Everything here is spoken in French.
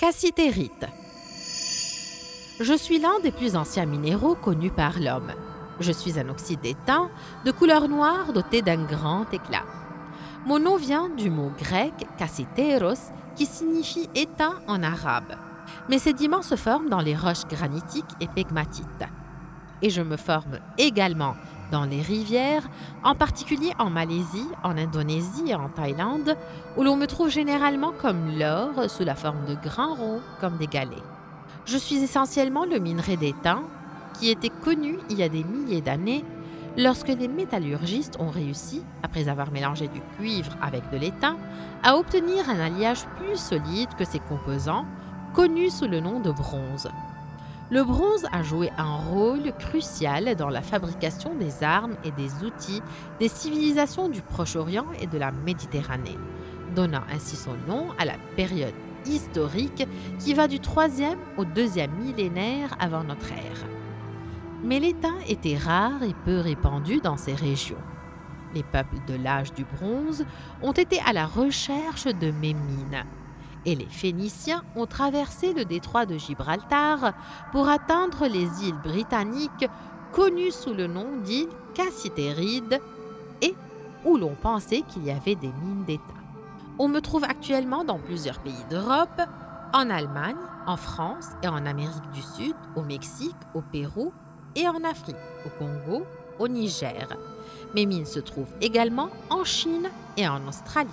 Cassitérite. Je suis l'un des plus anciens minéraux connus par l'homme. Je suis un oxyde d'étain de couleur noire doté d'un grand éclat. Mon nom vient du mot grec cassiteros qui signifie étain en arabe. Mes sédiments se forment dans les roches granitiques et pegmatites. Et je me forme également dans les rivières, en particulier en Malaisie, en Indonésie et en Thaïlande, où l'on me trouve généralement comme l'or sous la forme de grains ronds comme des galets. Je suis essentiellement le minerai d'étain, qui était connu il y a des milliers d'années lorsque les métallurgistes ont réussi, après avoir mélangé du cuivre avec de l'étain, à obtenir un alliage plus solide que ses composants, connu sous le nom de bronze. Le bronze a joué un rôle crucial dans la fabrication des armes et des outils des civilisations du Proche-Orient et de la Méditerranée, donnant ainsi son nom à la période historique qui va du 3e au 2e millénaire avant notre ère. Mais l'étain était rare et peu répandu dans ces régions. Les peuples de l'âge du bronze ont été à la recherche de mines et les Phéniciens ont traversé le détroit de Gibraltar pour atteindre les îles britanniques connues sous le nom d'îles Cassitérides et où l'on pensait qu'il y avait des mines d'État. On me trouve actuellement dans plusieurs pays d'Europe, en Allemagne, en France et en Amérique du Sud, au Mexique, au Pérou et en Afrique, au Congo, au Niger. Mes mines se trouvent également en Chine et en Australie.